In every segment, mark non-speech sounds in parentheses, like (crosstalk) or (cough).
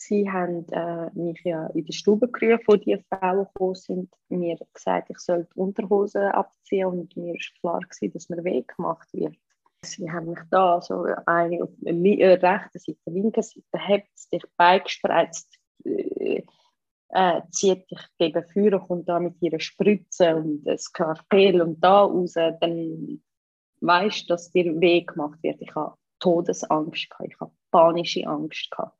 sie haben äh, mich ja in die Stube gerufen, wo die Frauen gekommen sind, mir gesagt, ich soll die Unterhose abziehen und mir war klar gewesen, dass mir Weg gemacht wird. Sie haben mich da so eine auf der äh, rechten Seite, linken Seite, hebt dich beigespreizt, äh, äh, zieht dich gegen Feuer, kommt da mit ihrer Spritze und das Skalpell und da raus, dann weißt du, dass dir Weg gemacht wird. Ich habe Todesangst, ich habe panische Angst. Gehabt.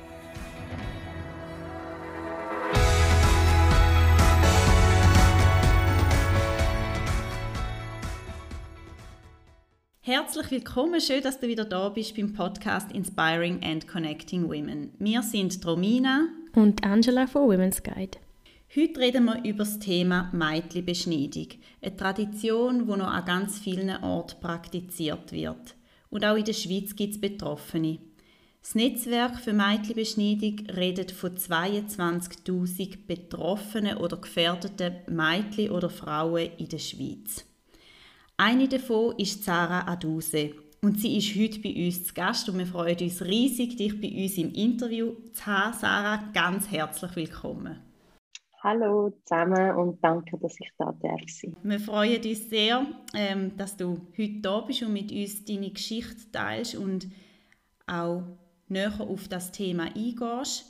Herzlich willkommen, schön, dass du wieder da bist beim Podcast Inspiring and Connecting Women. Wir sind Romina und Angela von Women's Guide. Heute reden wir über das Thema Meitli-Beschneidung, eine Tradition, die noch an ganz vielen Orten praktiziert wird. Und auch in der Schweiz gibt es Betroffene. Das Netzwerk für Meitli-Beschneidung redet von 22.000 betroffenen oder gefährdeten Meitli oder Frauen in der Schweiz. Eine davon ist Sarah Aduse und sie ist heute bei uns zu Gast und wir freuen uns riesig, dich bei uns im Interview zu haben. Sarah, ganz herzlich willkommen. Hallo zusammen und danke, dass ich da darf sein. Wir freuen uns sehr, ähm, dass du heute da bist und mit uns deine Geschichte teilst und auch näher auf das Thema eingehst.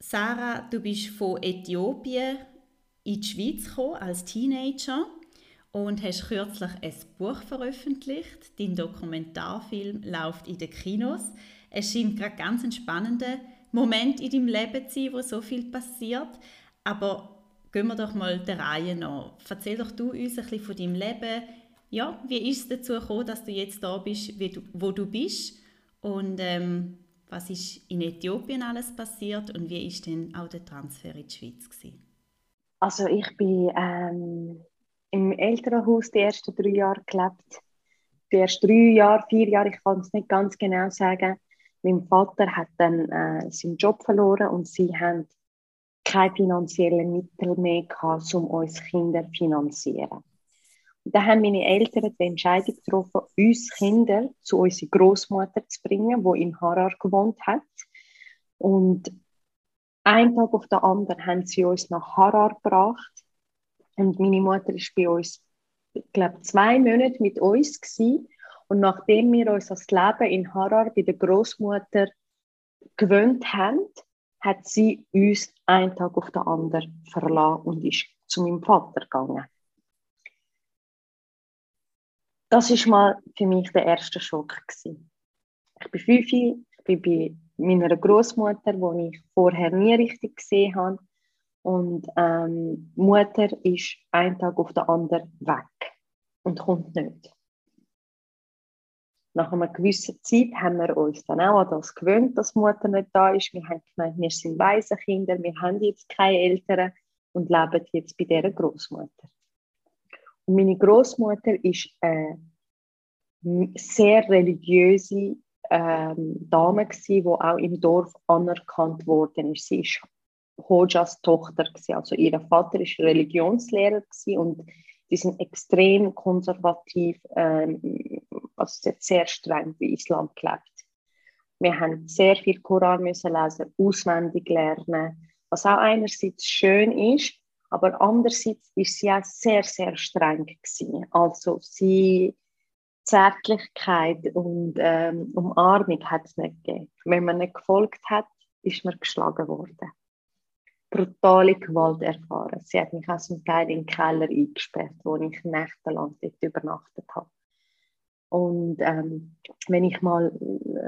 Sarah, du bist von Äthiopien in die Schweiz gekommen als Teenager und hast kürzlich ein Buch veröffentlicht. Dein Dokumentarfilm läuft in den Kinos. Es scheint gerade ganz ein spannender Moment in deinem Leben zu sein, wo so viel passiert. Aber gehen wir doch mal der Reihe nach. Erzähl doch du uns ein bisschen von deinem Leben. Ja, wie ist es dazu gekommen, dass du jetzt da bist, du, wo du bist? Und ähm, was ist in Äthiopien alles passiert und wie ist denn auch der Transfer in die Schweiz gewesen? Also ich bin ähm, im Elternhaus die ersten drei Jahre gelebt. Die ersten drei Jahre, vier Jahre, ich kann es nicht ganz genau sagen. Mein Vater hat dann äh, seinen Job verloren und sie haben keine finanziellen Mittel mehr gehabt, um uns Kinder zu finanzieren. Und da haben meine Eltern die Entscheidung getroffen, uns Kinder zu unserer Großmutter zu bringen, die in Harar gewohnt hat. Und einen Tag auf den anderen haben sie uns nach Harar gebracht und meine Mutter ist bei uns, glaube, zwei Monate mit uns gewesen. Und nachdem wir uns das Leben in Harar bei der Großmutter gewöhnt haben, hat sie uns einen Tag auf den anderen verlassen und ist zu meinem Vater gegangen. Das ist mal für mich der erste Schock gewesen. Ich bin fünf, ich bin bei meiner Großmutter, die ich vorher nie richtig gesehen habe. Und ähm, Mutter ist einen Tag auf den anderen weg und kommt nicht. Nach einer gewissen Zeit haben wir uns dann auch an das gewöhnt, dass Mutter nicht da ist. Wir haben gemeint, wir sind weise Kinder, wir haben jetzt keine Eltern und leben jetzt bei dieser Großmutter. Und meine Großmutter ist eine sehr religiöse ähm, Dame gewesen, die auch im Dorf anerkannt worden ist. Sie ist Hojas Tochter gewesen. Also ihr Vater ist Religionslehrer und die sind extrem konservativ, ähm, also sehr streng wie Islam gelebt. Wir haben sehr viel Koran müssen lesen, auswendig lernen, was auch einerseits schön ist, aber andererseits ist sie auch sehr, sehr streng gewesen. Also sie Zärtlichkeit und ähm, Umarmung hat es nicht gegeben. Wenn man nicht gefolgt hat, ist man geschlagen worden brutale Gewalt erfahren. Sie hat mich auch zum Teil in den Keller eingesperrt, wo ich nächtelang dort übernachtet habe. Und ähm, wenn ich mal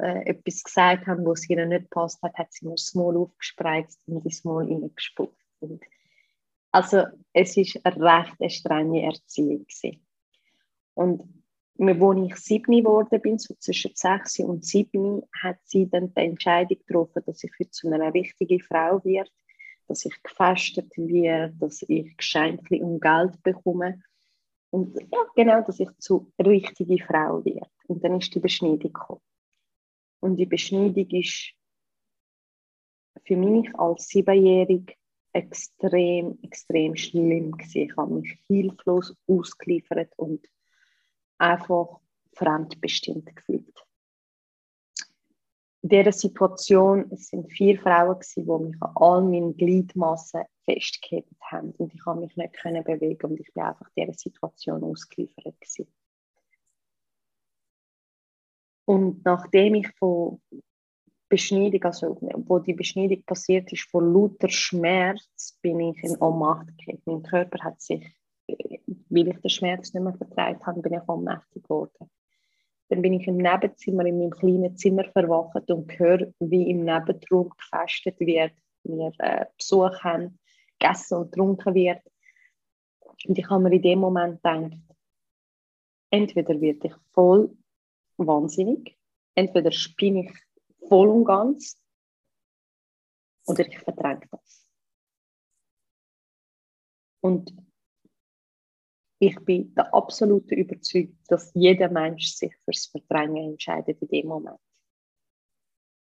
äh, etwas gesagt habe, was ihr nicht passt hat, hat sie mir das Maul aufgespreizt und das Maul reingespuckt. Also es ist eine recht strenge Erziehung gewesen. Und als ich sieben geworden bin, so zwischen sechs und sieben, hat sie dann die Entscheidung getroffen, dass ich für zu einer richtigen Frau werde, dass ich gefestet werde, dass ich Geschenke und Geld bekomme. Und ja, genau, dass ich zu einer richtigen Frau werde. Und dann ist die Beschneidung gekommen. Und die Beschneidung ist für mich als Siebenjährige extrem, extrem schlimm gewesen. Ich habe mich hilflos ausgeliefert und einfach fremdbestimmt gefühlt. In dieser Situation es vier Frauen, die mich an all meinen Gliedmassen festgehalten haben und ich konnte mich nicht bewegen und ich war einfach dieser Situation ausgeliefert. Gewesen. Und nachdem ich von Beschneidung, also wo die Beschneidung passiert ist, vor lauter Schmerz bin ich in Ohnmacht gekommen. Mein Körper hat sich weil ich den Schmerz nicht mehr vertreibt habe, bin ich ohnmächtig geworden. Dann bin ich im Nebenzimmer, in meinem kleinen Zimmer verwacht und höre, wie im Nebenraum gefestet wird, wir äh, Besuch haben, gegessen und getrunken wird. Und ich habe mir in dem Moment gedacht, entweder werde ich voll wahnsinnig, entweder spinne ich voll und ganz oder ich verdränge das. Und ich bin der absolute Überzeugung, dass jeder Mensch sich fürs Verdrängen entscheidet in dem Moment.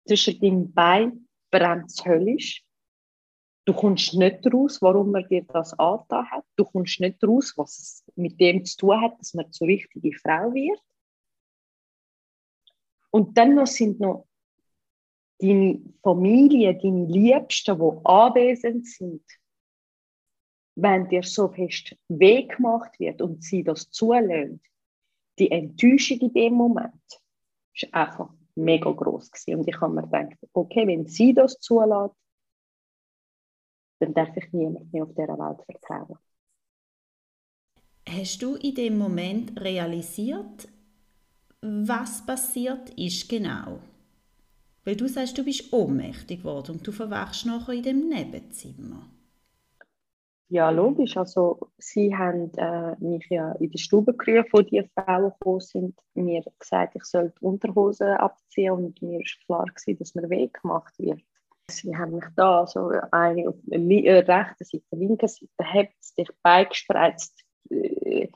Zwischen deinem Bein brennt es höllisch. Du kommst nicht raus, warum man dir das angetan hat. Du kommst nicht raus, was es mit dem zu tun hat, dass man zur richtigen Frau wird. Und dann noch sind noch deine Familie, deine Liebsten, die anwesend sind, wenn dir so fest weh gemacht wird und sie das zulässt, die Enttäuschung in dem Moment ist einfach mega groß gewesen. Und ich habe mir gedacht, okay, wenn sie das zulässt, dann darf ich niemand mehr auf dieser Welt vertrauen. Hast du in dem Moment realisiert, was passiert ist genau? Weil du sagst, du bist ohnmächtig geworden und du verwachst nachher in dem Nebenzimmer. Ja, logisch. Also, sie haben äh, mich ja in die Stube gerufen, wo die Frauen gekommen sind, mir gesagt, ich soll die Unterhose abziehen und mir war klar, gewesen, dass mir Weg gemacht wird. Sie haben mich da, also eine auf der äh, rechten Seite, linken Seite, hebt dich beigespreizt, äh,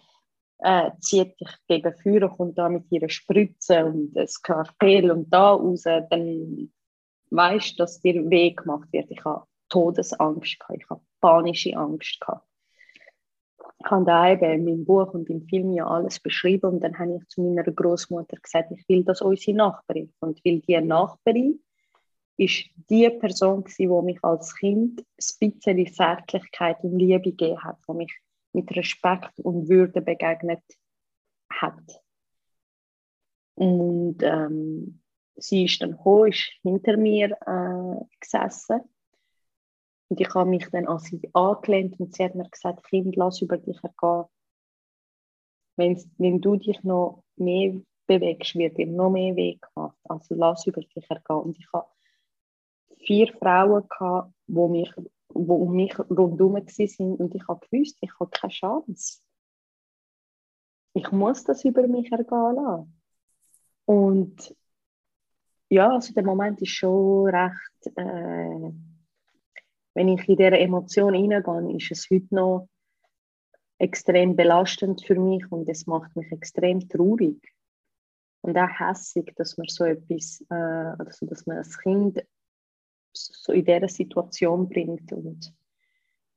äh, zieht dich gegen Führer, kommt da mit ihrer Spritze und ein Skalpell und da raus, dann weißt du, dass dir Weg gemacht wird. Ich habe Todesangst gehabt. Panische Angst gehabt. Ich habe da eben in meinem Buch und im Film ja alles beschrieben und dann habe ich zu meiner Großmutter gesagt, ich will, dass unsere Nachbarin und weil die Nachbarin ist die Person die mich als Kind ein bisschen Zärtlichkeit und Liebe gegeben hat, die mich mit Respekt und Würde begegnet hat. Und ähm, sie ist dann hoch, ist hinter mir äh, gesessen und ich habe mich dann an sie angelehnt und sie hat mir gesagt, Kind, lass über dich ergehen. Wenn, wenn du dich noch mehr bewegst, wird dir noch mehr Weg gemacht. Also lass über dich ergehen. Und ich habe vier Frauen, gehabt, wo mich, wo um mich rundherum waren und ich habe gewusst, ich habe keine Chance. Ich muss das über mich ergehen lassen. Und ja, also der Moment ist schon recht... Äh, wenn ich in diese Emotion hineingehe, ist es heute noch extrem belastend für mich und es macht mich extrem traurig und auch hässig, dass man so etwas, äh, also dass man das Kind so in dieser Situation bringt und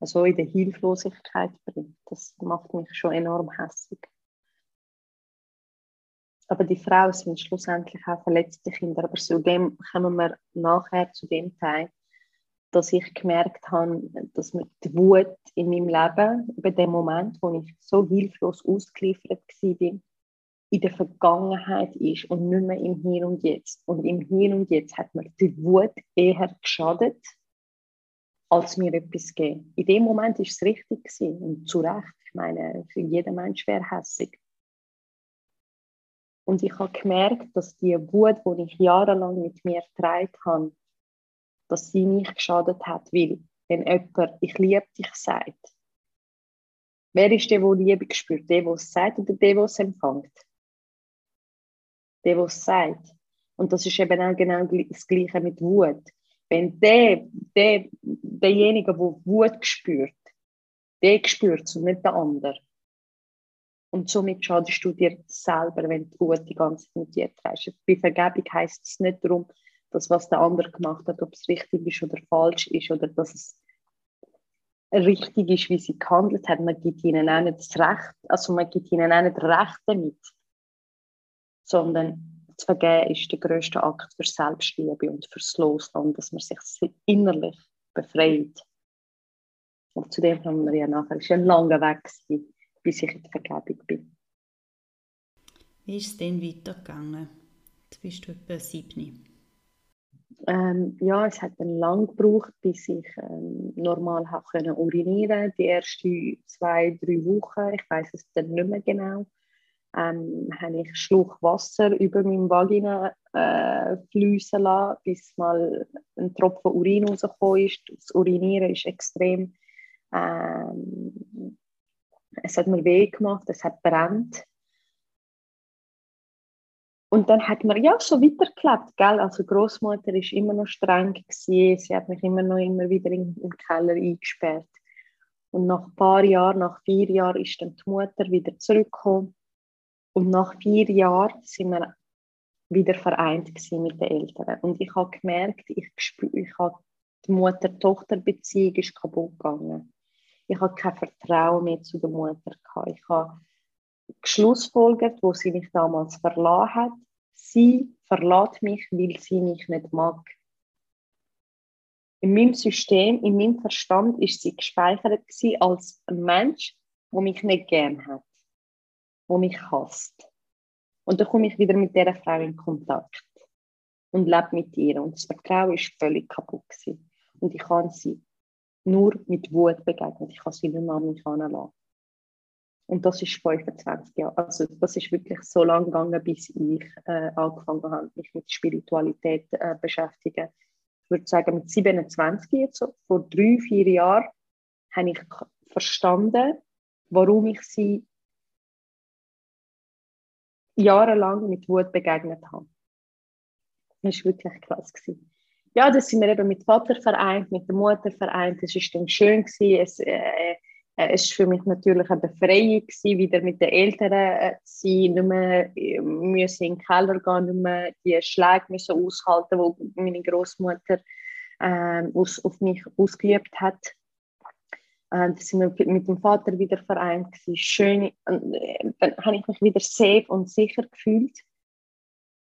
so in der Hilflosigkeit bringt. Das macht mich schon enorm hässig. Aber die Frauen sind schlussendlich auch verletzte Kinder. Aber zu dem kommen wir nachher zu dem Teil, dass ich gemerkt habe, dass mir die Wut in meinem Leben, über den Moment, wo ich so hilflos ausgeliefert war, in der Vergangenheit ist und nicht mehr im Hier und Jetzt. Und im Hier und Jetzt hat mir die Wut eher geschadet, als mir etwas gegeben. In dem Moment ist es richtig gewesen und zu Recht. Ich meine, für jeden Mensch wäre hässig. Und ich habe gemerkt, dass die Wut, die ich jahrelang mit mir getragen habe, dass sie mich geschadet hat, weil wenn jemand «Ich liebe dich» sagt, wer ist der, der Liebe spürt? Der, der es sagt oder der, der es empfängt? der, der es sagt. Und das ist eben auch genau das Gleiche mit Wut. Wenn der, der, derjenige, der Wut spürt, der spürt es und nicht der andere. Und somit schadest du dir selber, wenn du Wut die ganze Zeit mit dir trägst. Bei Vergebung heisst es nicht darum, dass was der andere gemacht hat, ob es richtig ist oder falsch ist oder dass es richtig ist, wie sie gehandelt hat. Man gibt ihnen auch nicht das Recht, also man gibt ihnen auch nicht Recht damit, sondern zu vergeben ist der größte Akt für Selbstliebe und fürs Loslassen, dass man sich innerlich befreit. Und zu dem haben wir ja nachher. Es war ein langer Weg, bis ich in der Vergebung bin. Wie ist es denn weitergegangen? Jetzt bist du etwa sieben. Ähm, ja, es hat dann lang gebraucht, bis ich ähm, normal habe können urinieren. Die ersten zwei, drei Wochen, ich weiß es dann nicht mehr genau, ähm, habe ich Schluck Wasser über meinem Vagina äh, fließen lassen, bis mal ein Tropfen Urin rausgekommen ist. Das Urinieren ist extrem. Ähm, es hat mir weh gemacht, es hat brennt. Und dann hat man ja so weitergelebt, gell? Also Großmutter ist immer noch streng gewesen. Sie hat mich immer noch immer wieder in, im Keller eingesperrt. Und nach ein paar Jahren, nach vier Jahren, ist dann die Mutter wieder zurückgekommen. Und nach vier Jahren sind wir wieder vereint mit den Eltern. Und ich habe gemerkt, ich ich habe die Mutter-Tochter-Beziehung ist kaputt gegangen. Ich habe kein Vertrauen mehr zu der Mutter gehabt. Ich habe geschlussfolgert, wo sie mich damals verlassen hat. Sie verlässt mich, weil sie mich nicht mag. In meinem System, in meinem Verstand ist sie gespeichert als ein Mensch, der mich nicht gern hat, der mich hasst. Und dann komme ich wieder mit dieser Frau in Kontakt und lebe mit ihr. Und das Vertrauen ist völlig kaputt gewesen. Und ich kann sie nur mit Wut begegnen. Ich kann sie nicht mehr an mich heranlassen. Und das ist 25 Jahre. Also das ist wirklich so lange gegangen, bis ich äh, angefangen habe, mich mit Spiritualität äh, beschäftigen. Ich würde sagen, mit 27 jetzt, so, vor drei, vier Jahren, habe ich verstanden, warum ich sie jahrelang mit Wut begegnet habe. Das war wirklich krass. Gewesen. Ja, das sind wir eben mit Vater vereint, mit der Mutter vereint. Es war dann schön. Gewesen. Es, äh, äh, es war für mich natürlich eine Befreiung, gewesen, wieder mit den Eltern äh, zu sein, nicht mehr äh, müssen in den Keller gehen, nicht mehr die Schläge müssen aushalten, die meine Großmutter äh, aus, auf mich ausgeübt hat. Äh, da sind wir mit dem Vater wieder vereint. Gewesen. Schön, äh, dann habe ich mich wieder safe und sicher gefühlt.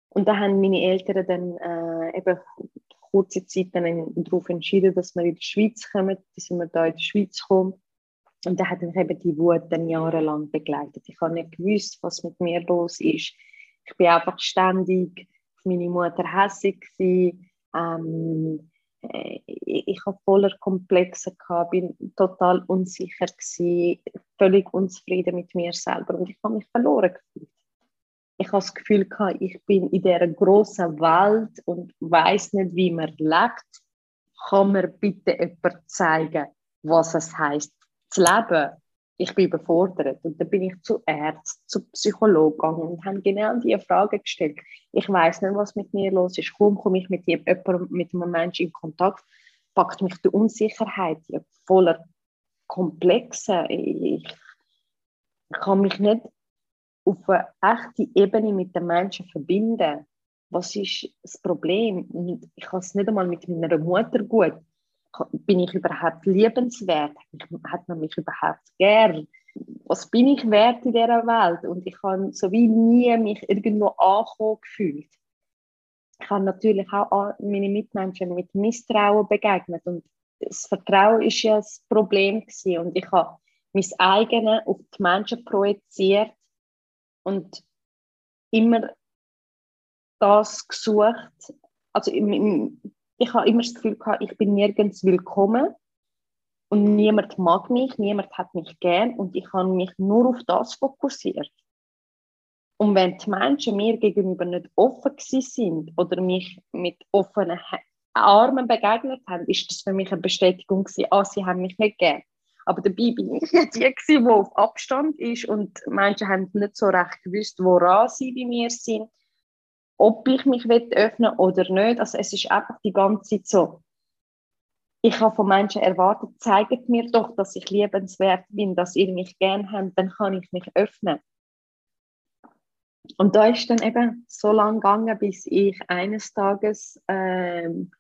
Und da haben meine Eltern dann äh, eben kurze Zeit dann darauf entschieden, dass wir in die Schweiz kommen. Dann sind wir da in die Schweiz gekommen. Und da hat mich eben die Wut dann jahrelang begleitet. Ich habe nicht gewusst, was mit mir los ist. Ich bin einfach ständig auf meine Mutter hässig Ähm, äh, ich, habe voller Komplexe gehabt, bin total unsicher gewesen, völlig unzufrieden mit mir selber und ich habe mich verloren gefühlt. Ich habe das Gefühl gehabt, ich bin in dieser großen Welt und weiß nicht, wie man lebt. Kann mir bitte jemand zeigen, was es heißt, zu leben, ich bin überfordert. Und dann bin ich zu Ärzten, zu Psychologen gegangen und habe genau diese Frage gestellt. Ich weiß nicht, was mit mir los ist. Kaum komme ich mit, jemandem, mit einem Menschen in Kontakt, packt mich die Unsicherheit die voller Komplexe. Ich, ich kann mich nicht auf eine echte Ebene mit den Menschen verbinden. Was ist das Problem? ich habe es nicht einmal mit meiner Mutter gut bin ich überhaupt liebenswert? Hat man mich überhaupt gern? Was bin ich wert in dieser Welt? Und ich habe so wie nie mich irgendwo angekommen gefühlt. Ich habe natürlich auch meine Mitmenschen mit Misstrauen begegnet und das Vertrauen ist ja das Problem gewesen. und ich habe mein eigenes auf die Menschen projiziert und immer das gesucht, also ich habe immer das Gefühl gehabt, ich bin nirgends willkommen und niemand mag mich, niemand hat mich gern und ich habe mich nur auf das fokussiert. Und wenn die Menschen mir gegenüber nicht offen sind oder mich mit offenen Armen begegnet haben, ist das für mich eine Bestätigung gewesen, ah, sie haben mich nicht gern. Aber dabei bin ich ja die, die auf Abstand ist und Menschen haben nicht so recht gewusst, woran sie bei mir sind. Ob ich mich öffnen oder nicht. Also es ist einfach die ganze Zeit so. Ich habe von Menschen erwartet, zeigt mir doch, dass ich liebenswert bin, dass ihr mich gern habt, dann kann ich mich öffnen. Und da ist dann eben so lange gegangen, bis ich eines Tages, ähm,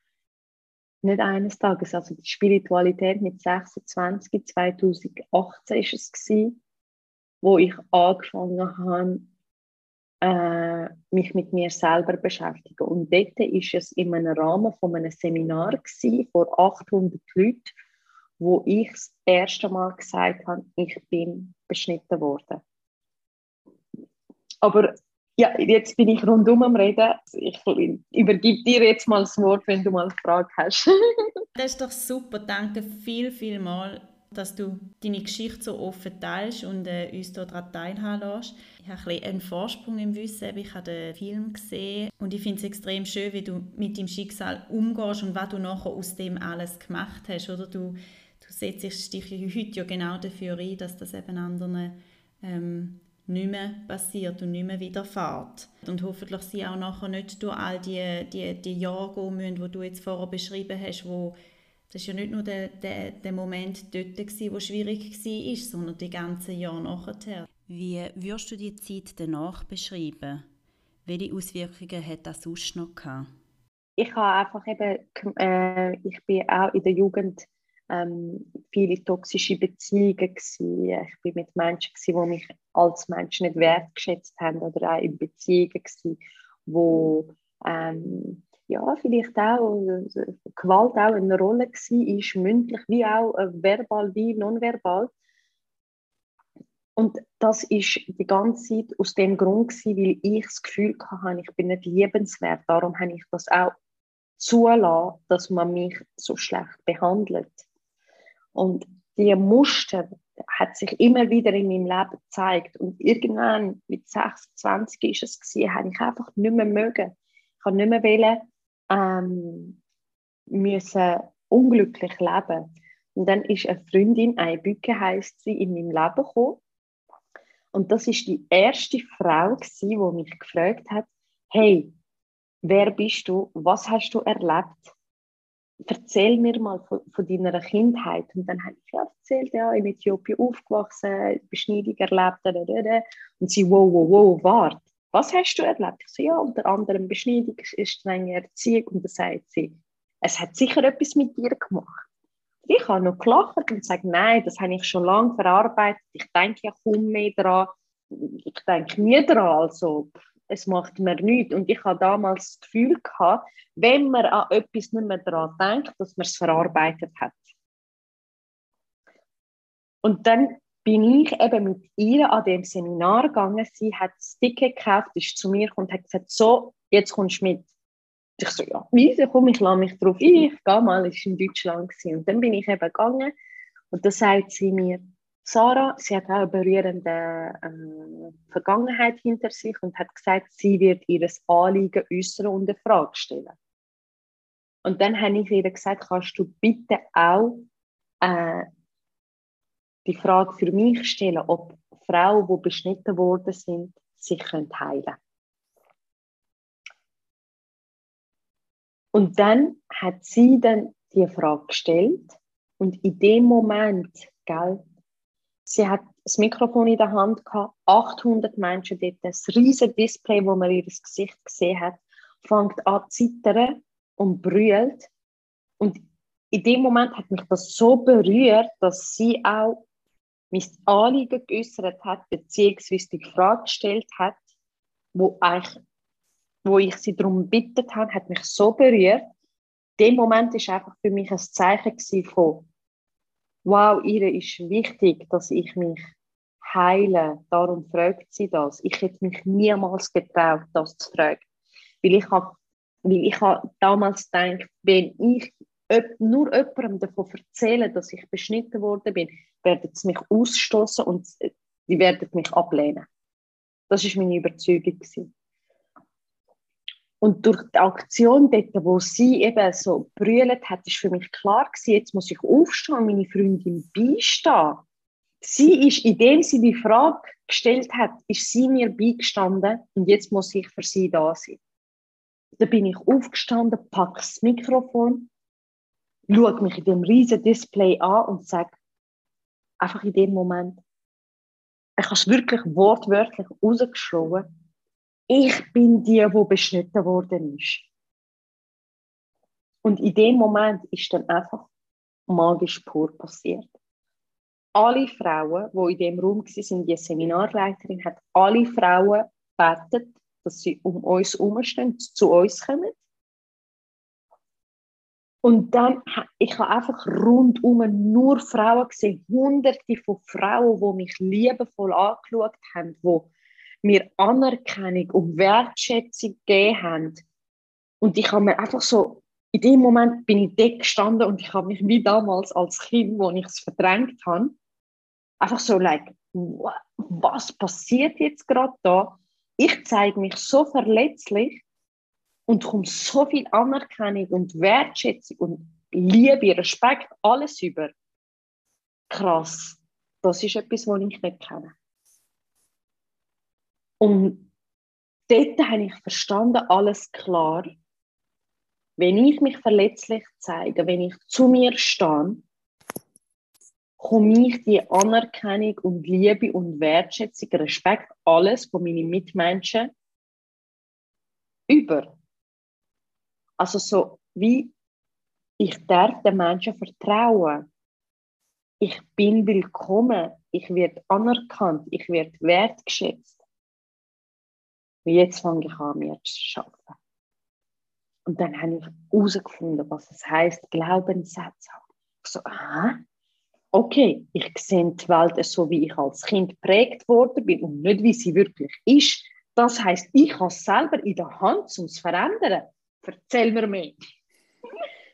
nicht eines Tages, also die Spiritualität mit 26, 2018 ist es gewesen, wo ich angefangen habe, äh, mich mit mir selber beschäftigen. Und dort ist es in einem Rahmen von einem Seminar gewesen, vor 800 Leuten, wo ich das erste Mal gesagt habe, ich bin beschnitten worden. Aber ja, jetzt bin ich rundum am Reden. Ich übergebe dir jetzt mal das Wort, wenn du mal eine Frage hast. (laughs) das ist doch super. Danke viel, viel mal, dass du deine Geschichte so offen teilst und äh, uns daran teilhaben lässt. Ich habe ein einen Vorsprung im Wissen. Ich habe den Film gesehen und ich finde es extrem schön, wie du mit dem Schicksal umgehst und was du nachher aus dem alles gemacht hast. Oder du, du setzt dich heute ja genau dafür ein, dass das eben anderen ähm, nicht mehr passiert und nicht mehr widerfährt. Und hoffentlich sie auch nachher nicht durch all die, die, die Jahre gehen müssen, die du jetzt vorher beschrieben hast, wo das ist ja nicht nur der, der, der Moment dort, gewesen, wo schwierig war, sondern die ganzen Jahre nachher. Wie würdest du die Zeit danach beschreiben? Welche Auswirkungen hat das sonst noch gehabt? Ich habe einfach eben, äh, ich bin auch in der Jugend ähm, viele toxische Beziehungen gewesen. Ich bin mit Menschen gewesen, die mich als Mensch nicht wertgeschätzt haben oder auch in Beziehungen gewesen, wo ähm, ja, vielleicht auch äh, Gewalt auch eine Rolle war, ist mündlich wie auch äh, verbal wie nonverbal. Und das ist die ganze Zeit aus dem Grund gewesen, weil ich das Gefühl hatte, ich bin nicht liebenswert. Darum habe ich das auch zulassen, dass man mich so schlecht behandelt. Und die Muster hat sich immer wieder in meinem Leben gezeigt. Und irgendwann mit 26 ist es gewesen, habe ich einfach nicht mehr mögen. Ich habe nicht mehr wollen, ähm, müssen unglücklich leben. Und dann ist eine Freundin, eine Bücke heisst sie, in meinem Leben gekommen. Und das ist die erste Frau, gewesen, die mich gefragt hat, hey, wer bist du? Was hast du erlebt? erzähl mir mal von, von, deiner Kindheit. Und dann habe ich erzählt, ja, in Äthiopien aufgewachsen, Beschneidung erlebt, und sie, wow, wow, wow, warte, was hast du erlebt? Ich so, ja, unter anderem Beschneidung, strenge Erziehung. Und dann sagt sie, es hat sicher etwas mit dir gemacht. Ich habe noch gelacht und gesagt, nein, das habe ich schon lange verarbeitet. Ich denke ja kaum mehr daran. Ich denke nie daran. Also, es macht mir nichts. Und ich habe damals das Gefühl gehabt, wenn man an etwas nicht mehr daran denkt, dass man es verarbeitet hat. Und dann bin ich eben mit ihr an dem Seminar gegangen. Sie hat das Ticket gekauft, ist zu mir und hat gesagt, so, jetzt kommst du mit. Ich so, ja, wieso komm, ich lasse mich drauf ein, ich gehe mal, ich war in Deutschland. Gewesen. Und dann bin ich eben gegangen und dann sagt sie mir, Sarah, sie hat auch eine berührende äh, Vergangenheit hinter sich und hat gesagt, sie wird ihr Anliegen äußern und eine Frage stellen. Und dann habe ich ihr gesagt, kannst du bitte auch äh, die Frage für mich stellen, ob Frauen, die beschnitten worden sind, sich heilen können. Und dann hat sie dann die Frage gestellt und in dem Moment, gell, Sie hat das Mikrofon in der Hand gehabt, 800 Menschen dort, das riesige Display, wo man ihr Gesicht gesehen hat, fängt an zu zittern und brüllt. Und in dem Moment hat mich das so berührt, dass sie auch mein Anliegen geäußert hat, beziehungsweise die Frage gestellt hat, wo, eigentlich, wo ich sie darum gebeten habe, hat mich so berührt. Dem Moment war einfach für mich ein Zeichen von wow, ihr ist wichtig, dass ich mich heile. Darum fragt sie das. Ich hätte mich niemals getraut, das zu fragen. Weil ich habe weil ich habe damals gedacht, wenn ich nur jemandem davon erzähle, dass ich beschnitten worden bin, werden sie mich ausstoßen und die werden mich ablehnen. Das ist meine Überzeugung. Gewesen. Und durch die Aktion dort, wo sie eben so brüllt hat, ist für mich klar gewesen, jetzt muss ich aufstehen und meine Freundin beistehen. Sie ist, indem sie die Frage gestellt hat, ist sie mir beigestanden und jetzt muss ich für sie da sein. Da bin ich aufgestanden, packe das Mikrofon, schaue mich in dem riesen Display an und sage einfach in dem Moment, ich habe es wirklich wortwörtlich rausgeschrieben, ich bin die, die beschnitten worden ist. Und in dem Moment ist dann einfach magisch pur passiert. Alle Frauen, die in dem Raum waren, die Seminarleiterin, hat alle Frauen gebeten, dass sie um uns herumstehen, zu uns kommen. Und dann, ich habe einfach rundum nur Frauen gesehen, hunderte von Frauen, die mich liebevoll angeschaut haben, die mir Anerkennung und Wertschätzung gegeben haben. Und ich habe mir einfach so, in dem Moment bin ich dort gestanden und ich habe mich wie damals als Kind, wo ich es verdrängt habe, einfach so, like, was passiert jetzt gerade da? Ich zeige mich so verletzlich und komme so viel Anerkennung und Wertschätzung und Liebe, Respekt, alles über. Krass. Das ist etwas, was ich nicht kenne. Und dort habe ich verstanden, alles klar. Wenn ich mich verletzlich zeige, wenn ich zu mir stehe, komme ich die Anerkennung und Liebe und Wertschätzung, Respekt, alles von meinen Mitmenschen über. Also so wie ich darf den Menschen vertrauen. Ich bin willkommen, ich werde anerkannt, ich werde wertgeschätzt. Und jetzt fange ich an, mir zu arbeiten. Und dann habe ich herausgefunden, was es heißt, Glaubenssätze haben. Ich so, aha, okay, ich sehe die Welt so, wie ich als Kind geprägt worden bin und nicht, wie sie wirklich ist. Das heißt, ich habe es selber in der Hand, um es zu verändern. Erzähl mir mehr.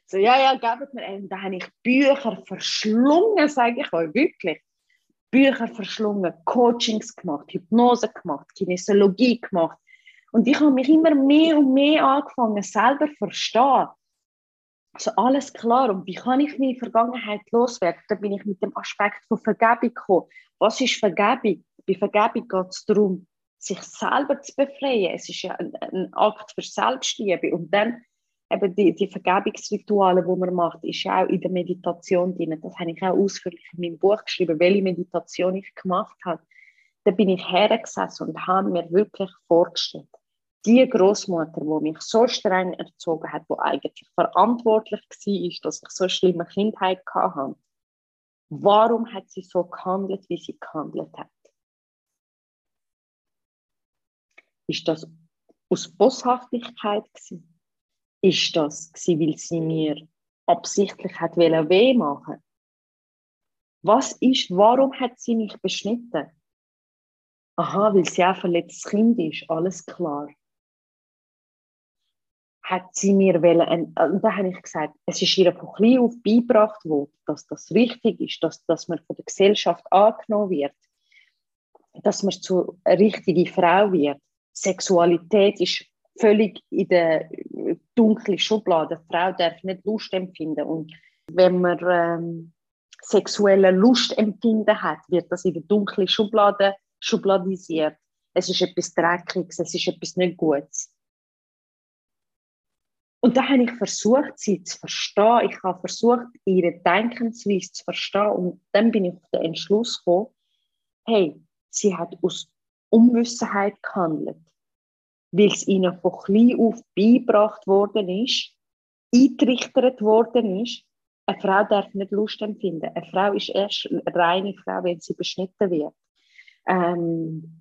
so, ja, ja, gebt mir. Und da habe ich Bücher verschlungen, sage ich euch wirklich. Bücher verschlungen, Coachings gemacht, Hypnose gemacht, Kinesiologie gemacht. Und ich habe mich immer mehr und mehr angefangen, selber zu verstehen. Also alles klar. Und wie kann ich meine Vergangenheit loswerden? Da bin ich mit dem Aspekt von Vergebung gekommen. Was ist Vergebung? Bei Vergebung geht es darum, sich selber zu befreien. Es ist ja ein, ein Akt für Selbstliebe. Und dann eben die, die Vergebungsrituale, die man macht, ist ja auch in der Meditation drin. Das habe ich auch ausführlich in meinem Buch geschrieben, welche Meditation ich gemacht habe. Da bin ich hergesessen und habe mir wirklich vorgestellt, die Großmutter, die mich so streng erzogen hat, die eigentlich verantwortlich war, dass ich so schlimme Kindheit hatte, warum hat sie so gehandelt, wie sie gehandelt hat? Ist das aus Boshaftigkeit gewesen? Ist das gewesen, weil sie mir absichtlich hat weh machen? Was ist, warum hat sie mich beschnitten? Aha, weil sie ein verletztes Kind ist, alles klar hat sie mir wollen, und da habe ich gesagt, es ist ihr von klein auf beigebracht worden, dass das richtig ist, dass, dass man von der Gesellschaft angenommen wird, dass man zu einer richtigen Frau wird. Sexualität ist völlig in der dunklen Schublade. Die Frau darf nicht Lust empfinden. Und wenn man ähm, sexuelle Lust empfinden hat, wird das in der dunklen Schublade schubladisiert. Es ist etwas Dreckiges, es ist etwas nicht Gutes. Und da habe ich versucht, sie zu verstehen. Ich habe versucht, ihre Denkensweise zu verstehen. Und dann bin ich auf den Entschluss gekommen, hey, sie hat aus Unwissenheit gehandelt, weil es ihnen von klein auf beigebracht worden ist, eingerichtet worden ist, eine Frau darf nicht Lust empfinden. Eine Frau ist erst eine reine Frau, wenn sie beschnitten wird. Ähm,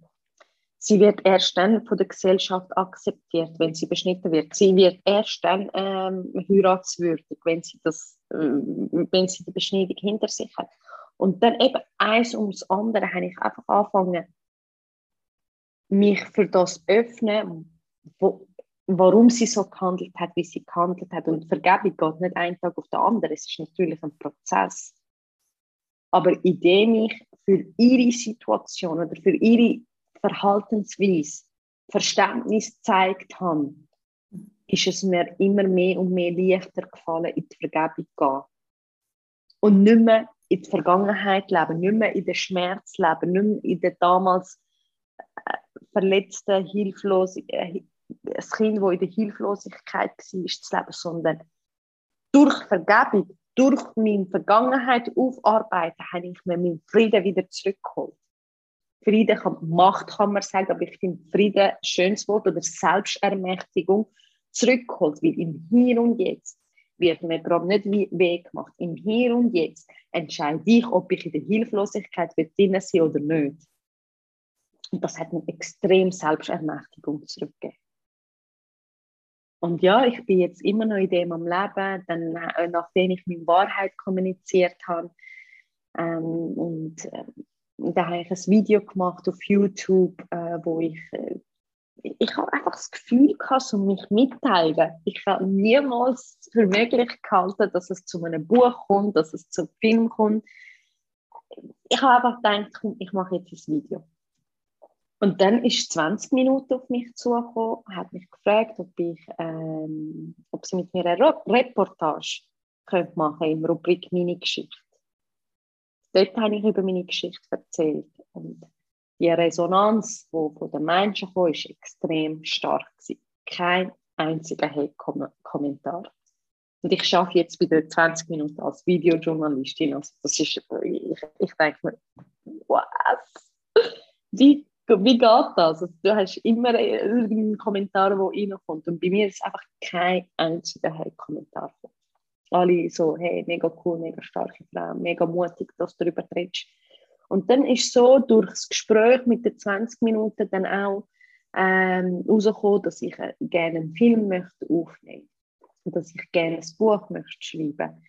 Sie wird erst dann von der Gesellschaft akzeptiert, wenn sie beschnitten wird. Sie wird erst dann ähm, heiratswürdig, wenn sie, das, äh, wenn sie die Beschneidung hinter sich hat. Und dann eben eins ums andere habe ich einfach angefangen, mich für das öffnen, wo, warum sie so gehandelt hat, wie sie gehandelt hat. Und Vergebung geht nicht einen Tag auf den anderen. Es ist natürlich ein Prozess. Aber indem ich für ihre Situation oder für ihre Verhaltensweise Verständnis gezeigt habe, ist es mir immer mehr und mehr leichter gefallen, in die Vergebung zu gehen. Und nicht mehr in die Vergangenheit leben, nicht mehr in den Schmerz leben, nicht mehr in der damals äh, verletzten, hilflosen, äh, ein Kind, das in der Hilflosigkeit war, zu leben, sondern durch Vergebung, durch meine Vergangenheit aufarbeiten, habe ich mir meinen Frieden wieder zurückgeholt. Frieden kann, Macht kann man sagen, aber ich finde Frieden ein schönes Wort oder Selbstermächtigung zurückgeholt, weil im Hier und Jetzt wird mir gerade nicht weh gemacht. Im Hier und Jetzt entscheide ich, ob ich in der Hilflosigkeit drin sein oder nicht. Und das hat mir extrem Selbstermächtigung zurückgegeben. Und ja, ich bin jetzt immer noch in dem am Leben, dann, äh, nachdem ich meine Wahrheit kommuniziert habe. Ähm, und äh, da habe ich ein Video gemacht auf YouTube, äh, wo ich, äh, ich habe einfach das Gefühl gehabt, so mich mitteilen. Ich habe niemals für möglich gehalten, dass es zu einem Buch kommt, dass es zum Film kommt. Ich habe einfach gedacht, komm, ich mache jetzt ein Video. Und dann ist 20 Minuten auf mich zugekommen, hat mich gefragt, ob, ich, ähm, ob sie mit mir eine Reportage könnte machen im Rubrik Meine Geschichte. Dort habe ich über meine Geschichte erzählt. Und die Resonanz, die von den Menschen kam, war extrem stark. Kein einziger Hate-Kommentar. Und ich arbeite jetzt wieder 20 Minuten als Videojournalistin. Also das ist, ich, ich denke mir, was? Wie wie geht das? Also, du hast immer irgendeinen Kommentar, der reinkommt. Und bei mir ist einfach kein einziger Kommentar. Alle so, hey, mega cool, mega starke Frau, mega mutig, dass du darüber redest. Und dann ist so durch das Gespräch mit den 20 Minuten dann auch ähm, rausgekommen, dass ich äh, gerne einen Film möchte aufnehmen und dass ich gerne ein Buch möchte schreiben.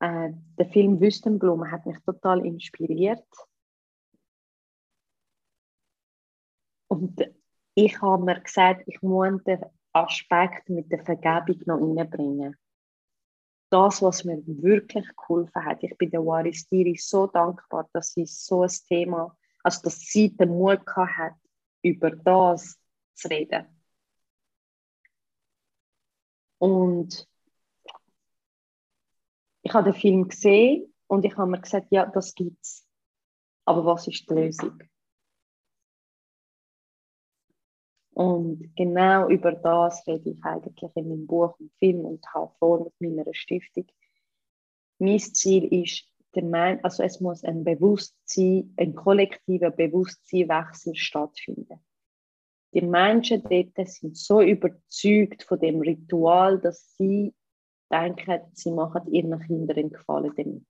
Äh, der Film Wüstenblumen hat mich total inspiriert Und ich habe mir gesagt, ich muss den Aspekt mit der Vergebung noch reinbringen. Das, was mir wirklich geholfen hat. Ich bin der Waris Diri so dankbar, dass sie so ein Thema, also dass sie den Mut hat, über das zu reden. Und ich habe den Film gesehen und ich habe mir gesagt, ja, das gibt's. Aber was ist die Lösung? Und genau über das rede ich eigentlich in meinem Buch und Film und habe vor mit meiner Stiftung. Mein Ziel ist, der Mensch, also es muss ein Bewusstsein, ein kollektiver Bewusstseinwechsel stattfinden. Die Menschen dort sind so überzeugt von dem Ritual, dass sie denken, sie machen ihren Kindern einen Gefallen damit.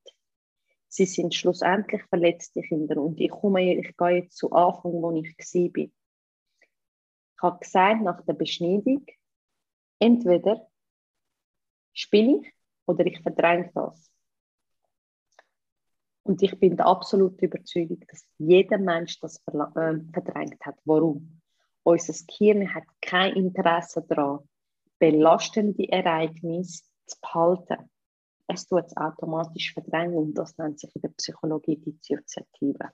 Sie sind schlussendlich verletzte Kinder. Und ich komme, ich gehe jetzt zu Anfang, wo ich war habe gesagt nach der Beschneidung, entweder spiele ich oder ich verdränge das. Und ich bin der absoluten Überzeugung, dass jeder Mensch das äh, verdrängt hat. Warum? Unser Gehirn hat kein Interesse daran, belastende Ereignisse zu behalten. Es tut es automatisch verdrängen und das nennt sich in der Psychologie Dissoziative.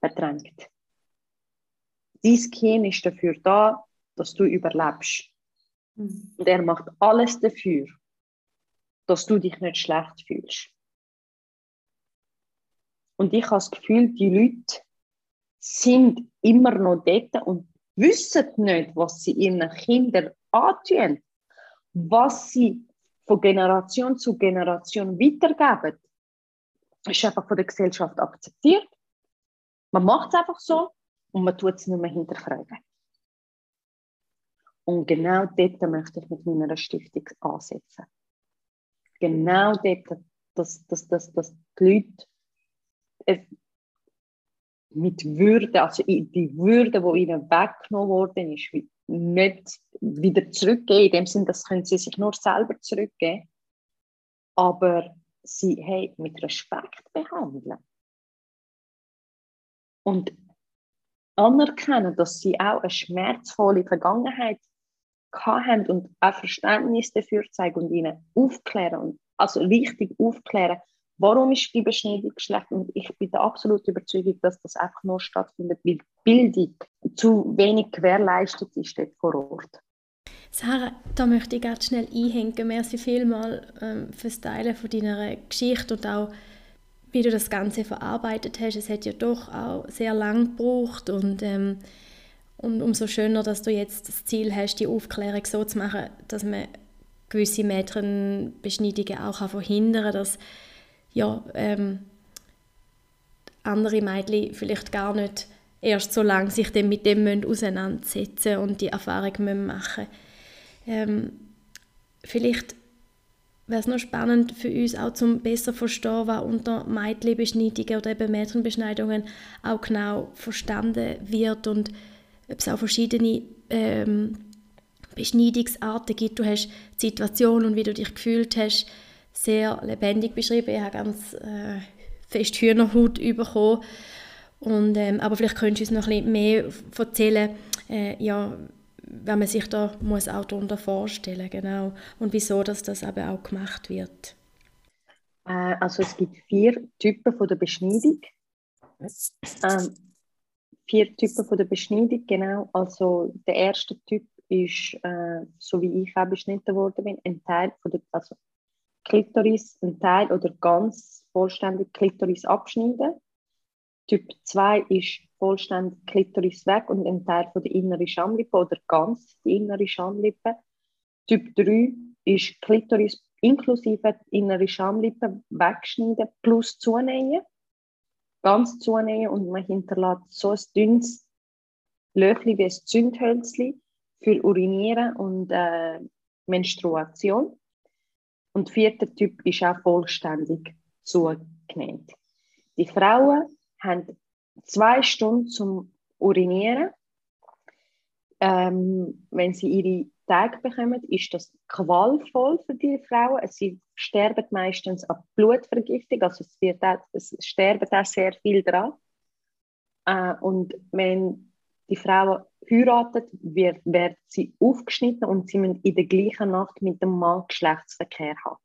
Verdrängt. Dein Gehirn ist dafür da, dass du überlebst. Mhm. Und er macht alles dafür, dass du dich nicht schlecht fühlst. Und ich habe das Gefühl, die Leute sind immer noch dort und wissen nicht, was sie ihren Kindern antun, was sie von Generation zu Generation weitergeben. Das ist einfach von der Gesellschaft akzeptiert. Man macht es einfach so und man tut es nicht mehr hinterfragen. Und genau dort möchte ich mit meiner Stiftung ansetzen. Genau dort, dass, dass, dass, dass die Leute mit Würde, also die Würde, die ihnen weggenommen worden ist, nicht wieder zurückgeben. In dem Sinne, das können sie sich nur selber zurückgeben. Aber sie hey, mit Respekt behandeln. Und anerkennen, dass sie auch eine schmerzvolle Vergangenheit haben und auch Verständnis dafür zeigen und ihnen aufklären, und also richtig aufklären, warum ist die Beschneidung schlecht. Und ich bin der absoluten Überzeugung, dass das einfach nur stattfindet, weil Bildung zu wenig gewährleistet ist dort vor Ort. Sarah, da möchte ich ganz schnell einhängen. Merci vielmals ähm, fürs Teilen von deiner Geschichte und auch wie du das Ganze verarbeitet hast. Es hat ja doch auch sehr lang gebraucht und, ähm, Und umso schöner, dass du jetzt das Ziel hast, die Aufklärung so zu machen, dass man gewisse Mädchenbeschneidungen auch verhindern kann, dass ja, ähm, andere Mädchen vielleicht gar nicht erst so lange sich dann mit dem auseinandersetzen und die Erfahrung machen müssen. Ähm, vielleicht wäre noch spannend für uns auch zum besser verstehen, was unter Mädchenbeschneidungen oder eben Mädchenbeschneidungen auch genau verstanden wird und ob es auch verschiedene ähm, Beschneidungsarten gibt. Du hast die Situation und wie du dich gefühlt hast sehr lebendig beschrieben. Ich habe ganz äh, fest Hühnerhaut bekommen. Und, ähm, aber vielleicht könntest du uns noch ein bisschen mehr erzählen, äh, ja, wenn man sich da muss auch darunter vorstellen genau und wieso dass das eben auch gemacht wird. Äh, also es gibt vier Typen von der Beschneidung. Ähm, vier Typen von der Beschneidung, genau. Also der erste Typ ist, äh, so wie ich auch beschnitten worden bin, ein Teil von der, also Klitoris, ein Teil oder ganz vollständig Klitoris abschneiden. Typ 2 ist vollständig Klitoris weg und ein Teil von der inneren Schamlippe oder ganz die innere Schamlippe. Typ 3 ist Klitoris inklusive innere Schamlippe wegschneiden plus zunähen. Ganz zunähen und man hinterlässt so ein dünnes Löchli wie ein Zündhölzli für Urinieren und äh, Menstruation. Und der vierte Typ ist auch vollständig zugenäht. Die Frauen haben zwei Stunden zum Urinieren. Ähm, wenn sie ihre Tage bekommen, ist das qualvoll für die Frauen. Sie sterben meistens an Blutvergiftung, also es, wird auch, es sterben auch sehr viel dran. Äh, und wenn die Frauen heiraten, wird, werden sie aufgeschnitten und sie müssen in der gleichen Nacht mit dem Mann Geschlechtsverkehr haben.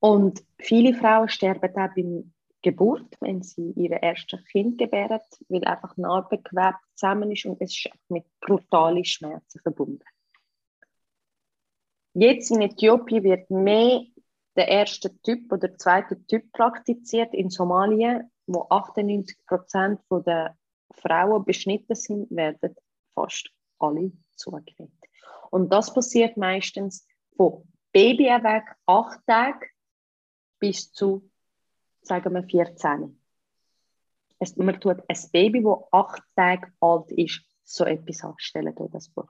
Und viele Frauen sterben auch beim Geburt, wenn sie ihr erstes Kind gebären, weil einfach Narbengewebe zusammen ist und es ist mit brutalen Schmerzen verbunden. Jetzt in Äthiopien wird mehr der erste Typ oder der zweite Typ praktiziert in Somalia, wo 98 Prozent der Frauen beschnitten sind, werden fast alle zugenäht. Und das passiert meistens von Baby weg, acht Tage bis zu sagen wir 14. Es, man tut ein Baby, das acht Tage alt ist, so etwas anstellen, das vor.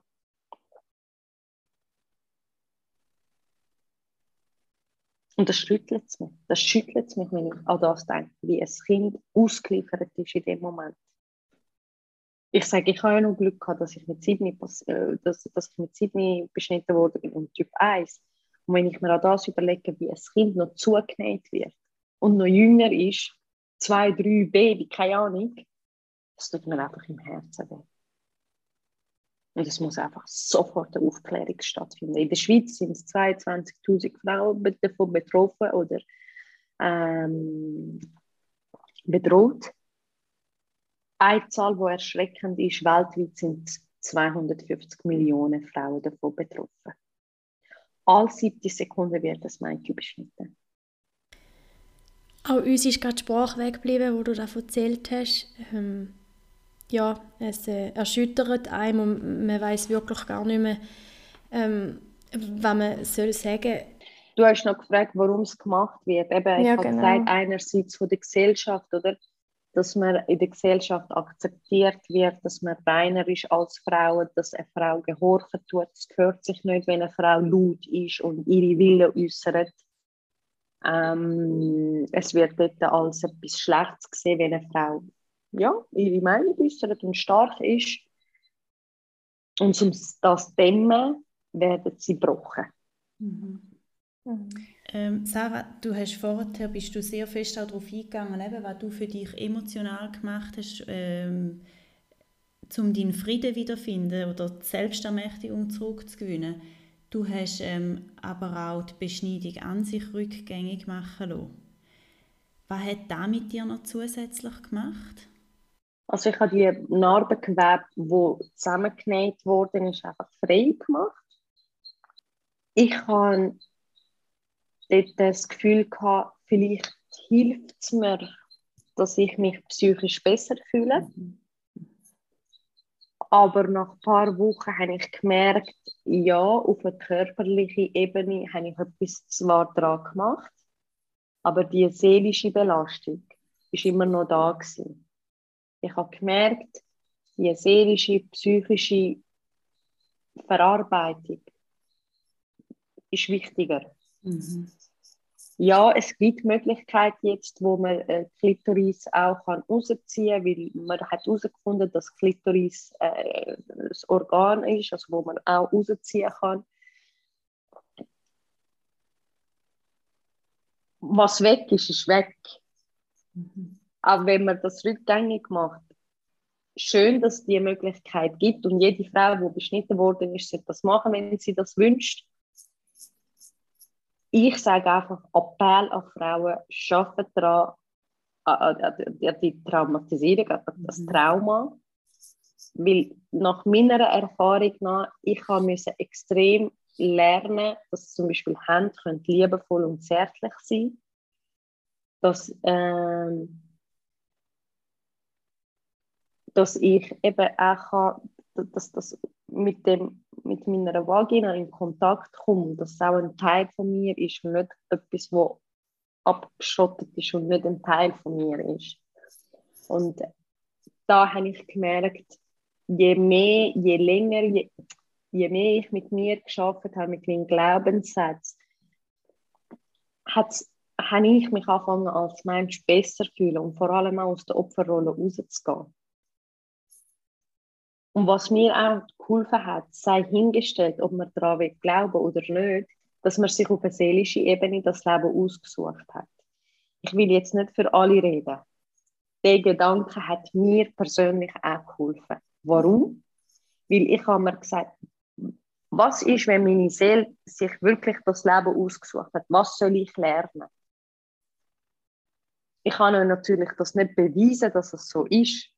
Und das schüttelt es mich. Das schüttelt es mich, wenn ich an das denke, wie ein Kind ausgeliefert ist in dem Moment. Ich sage, ich habe ja noch Glück gehabt, dass ich mit Sydney, äh, dass, dass ich mit Sydney beschnitten wurde und Typ 1. Und wenn ich mir an das überlege, wie ein Kind noch zugenäht wird, und noch jünger ist, zwei, drei Baby, keine Ahnung, das tut mir einfach im Herzen weh. Und es muss einfach sofort eine Aufklärung stattfinden. In der Schweiz sind es 22.000 Frauen davon betroffen oder ähm, bedroht. Eine Zahl, die erschreckend ist, weltweit sind 250 Millionen Frauen davon betroffen. Alle 70 Sekunden wird das Mädchen beschnitten. Auch uns ist gerade die Sprache weggeblieben, wo du davon erzählt hast. Ähm, ja, es äh, erschüttert einem und man weiß wirklich gar nicht mehr, ähm, was man soll sagen Du hast noch gefragt, warum es gemacht wird. Eben, ja, ich genau. habe gesagt, einerseits von der Gesellschaft, oder? Dass man in der Gesellschaft akzeptiert wird, dass man reiner ist als Frau, dass eine Frau gehorchen tut. Es gehört sich nicht, wenn eine Frau laut ist und ihre Wille äußert. Ähm, es wird dort als etwas Schlechtes gesehen, wenn eine Frau ja, ihre Meinung äußert und stark ist. Und um das dämmen, werden sie gebrochen. Mhm. Mhm. Ähm, Sarah, du hast vorher bist du sehr fest darauf eingegangen, eben, was du für dich emotional gemacht hast, ähm, um deinen Frieden wiederzufinden oder die Selbstermächtigung zurückzugewinnen. Du hast ähm, aber auch die Beschneidung an sich rückgängig machen lassen. Was hat das mit dir noch zusätzlich gemacht? Also ich habe die Narbengewebe, die zusammengenäht worden ist, einfach frei gemacht. Ich habe dort das Gefühl gehabt, vielleicht hilft es mir, dass ich mich psychisch besser fühle. Aber nach ein paar Wochen habe ich gemerkt, ja, auf einer körperlichen Ebene habe ich etwas zwar daran gemacht, aber die seelische Belastung ist immer noch da gewesen. Ich habe gemerkt, die seelische, psychische Verarbeitung ist wichtiger. Mhm. Ja, es gibt Möglichkeiten jetzt, wo man äh, Klitoris auch kann rausziehen kann, weil man hat herausgefunden, dass Klitoris äh, das Organ ist, also wo man auch rausziehen kann. Was weg ist, ist weg. Mhm. Aber wenn man das rückgängig macht, schön, dass es diese Möglichkeit gibt und jede Frau, die beschnitten worden ist, sollte das machen, wenn sie das wünscht ich sage einfach, Appell an Frauen, arbeitet daran, an die Traumatisierung, an das mhm. Trauma. Weil nach meiner Erfahrung nach, ich musste extrem lernen, dass zum Beispiel Hände können liebevoll und zärtlich sein dass, ähm, dass ich eben auch kann, dass das mit dem mit meiner Vagina in Kontakt komme, dass es auch ein Teil von mir ist und nicht etwas, das abgeschottet ist und nicht ein Teil von mir ist. Und da habe ich gemerkt, je mehr, je länger, je, je mehr ich mit mir geschafft habe, mit meinem Glaubenssatz, habe ich mich angefangen als Mensch besser fühlen und vor allem auch aus der Opferrolle rauszugehen. Und was mir auch geholfen hat, sei hingestellt, ob man daran glauben oder nicht, dass man sich auf einer seelischen Ebene das Leben ausgesucht hat. Ich will jetzt nicht für alle reden. Der Gedanke hat mir persönlich auch geholfen. Warum? Weil ich habe mir gesagt, was ist, wenn meine Seele sich wirklich das Leben ausgesucht hat? Was soll ich lernen? Ich kann natürlich das nicht beweisen, dass es so ist.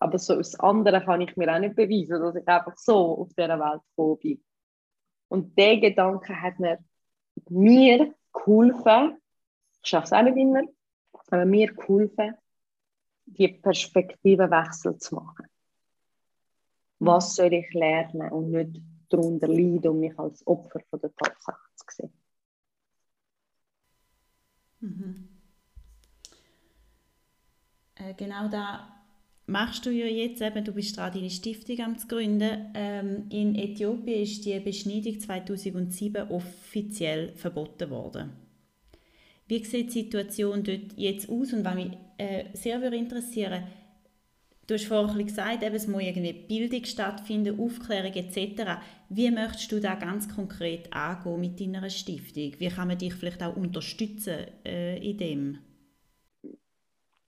Aber so das andere kann ich mir auch nicht beweisen, dass ich einfach so auf dieser Welt gekommen bin. Und der Gedanke hat mir, mir geholfen, ich schaffe es auch nicht immer, aber mir geholfen, die Perspektivenwechsel zu machen. Was soll ich lernen und nicht darunter leiden und mich als Opfer von der Tatsache zu sehen. Mhm. Äh, genau da machst du ja jetzt eben, du bist dran, deine Stiftung am gründen. Ähm, in Äthiopien ist die Beschneidung 2007 offiziell verboten worden. Wie sieht die Situation dort jetzt aus und was mich äh, sehr würde interessieren, du hast vorhin gesagt, eben, es muss irgendwie Bildung stattfinden, Aufklärung etc. Wie möchtest du da ganz konkret angehen mit deiner Stiftung? Wie kann man dich vielleicht auch unterstützen äh, in dem?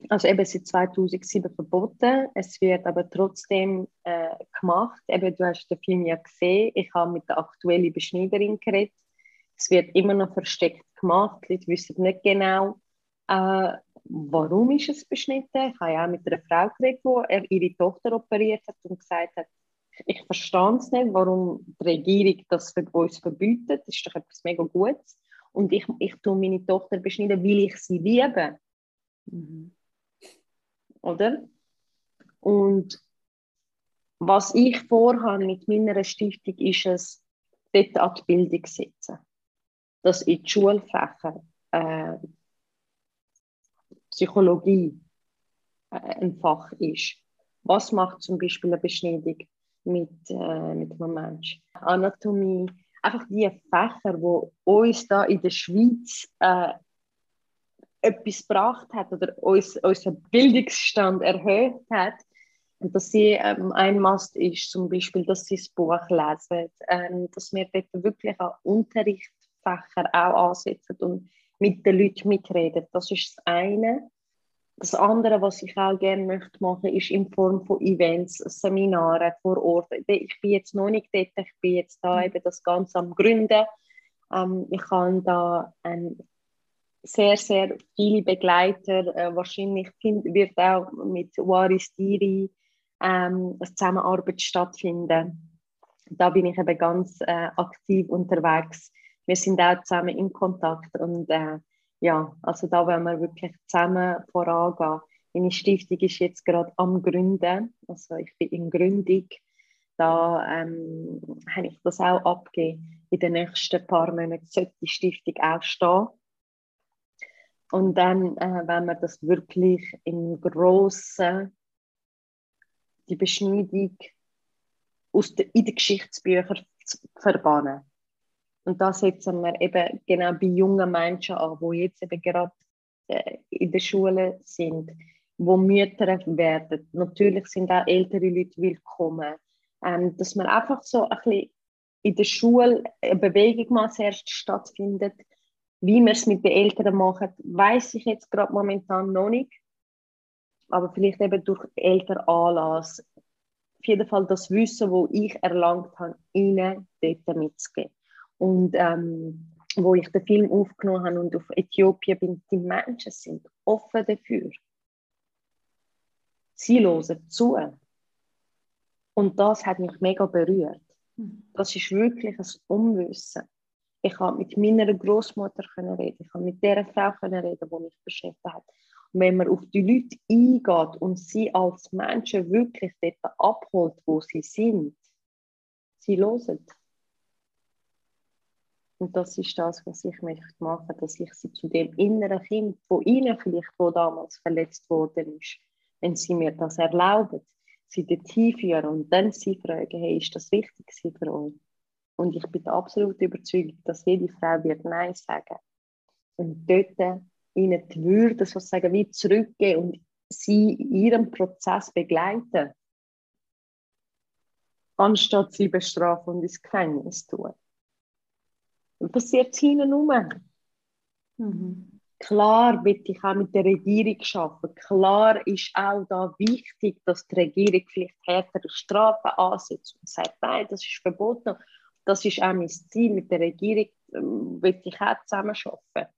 Also eben seit 2007 verboten. Es wird aber trotzdem äh, gemacht. Eben, du hast den Film ja gesehen. Ich habe mit der aktuellen Beschneiderin geredet. Es wird immer noch versteckt gemacht. Die Leute wissen nicht genau, äh, warum ist es beschnitten. Ich habe ja auch mit einer Frau geredet, die ihre Tochter operiert hat und gesagt hat, ich verstehe es nicht, warum die Regierung das für uns verbietet. Das ist doch etwas mega Gutes. Und ich, ich tue meine Tochter beschneiden, weil ich sie liebe. Mhm oder? Und was ich vorhabe mit meiner Stiftung, ist es, dort an die Bildung zu setzen. Dass in die Schulfächer äh, Psychologie äh, ein Fach ist. Was macht zum Beispiel eine Beschneidung mit, äh, mit einem Menschen? Anatomie, einfach die Fächer, die uns da in der Schweiz äh, etwas gebracht hat oder uns, unseren Bildungsstand erhöht hat. Und dass sie ähm, ein Mast ist, zum Beispiel, dass sie das Buch lesen, ähm, dass wir dort wirklich an Unterrichtsfächer auch ansetzen und mit den Leuten mitreden. Das ist das eine. Das andere, was ich auch gerne möchte machen, ist in Form von Events, Seminaren vor Ort. Ich bin jetzt noch nicht dort, ich bin jetzt da mhm. eben das Ganze am Gründen. Ähm, ich habe da ein sehr, sehr viele Begleiter. Äh, wahrscheinlich find, wird auch mit Waris Diri ähm, eine Zusammenarbeit stattfinden. Da bin ich eben ganz äh, aktiv unterwegs. Wir sind auch zusammen in Kontakt und äh, ja, also da wollen wir wirklich zusammen vorangehen. Meine Stiftung ist jetzt gerade am Gründen, also ich bin in Gründung da ähm, habe ich das auch abgegeben. In den nächsten paar Monaten sollte die Stiftung auch stehen. Und dann, äh, wenn wir das wirklich im Großen, die Beschneidung aus de, in den Geschichtsbüchern verbannen. Und da setzen wir eben genau bei jungen Menschen an, die jetzt eben gerade äh, in der Schule sind, wo Mütter werden. Natürlich sind auch ältere Leute willkommen. Ähm, dass man einfach so ein bisschen in der Schule eine Bewegung mal zuerst stattfindet. Wie wir es mit den Eltern machen, weiß ich jetzt gerade momentan noch nicht. Aber vielleicht eben durch Elternanlass. Auf jeden Fall das Wissen, das ich erlangt habe, ihnen dort mitzugeben. Und ähm, wo ich den Film aufgenommen habe und auf Äthiopien bin, die Menschen sind offen dafür. Sie hören zu. Und das hat mich mega berührt. Hm. Das ist wirklich ein Unwissen. Ich habe mit meiner Großmutter reden, ich habe mit der Frau reden, die mich beschäftigt hat. Und wenn man auf die Leute eingeht und sie als Menschen wirklich dort abholt, wo sie sind, sie hören. Und das ist das, was ich möchte machen, dass ich sie zu dem inneren Kind, wo ihnen vielleicht wo damals verletzt worden ist, wenn sie mir das erlauben, sie dorthin führen und dann sie fragen, hey, ist das wichtig für euch? Und ich bin absolut überzeugt, dass jede Frau wird Nein sagen. Und dort ihnen die Würde sozusagen wie zurückgeben und sie in ihrem Prozess begleiten, anstatt sie bestrafen und ins Gefängnis tun. Und passiert es hinten rum. Mhm. Klar will ich auch mit der Regierung arbeiten. Klar ist auch da wichtig, dass die Regierung vielleicht härtere Strafen ansetzt und sagt, nein, das ist verboten. Das ist auch mein Ziel. Mit der Regierung ähm, will ich auch zusammen arbeiten.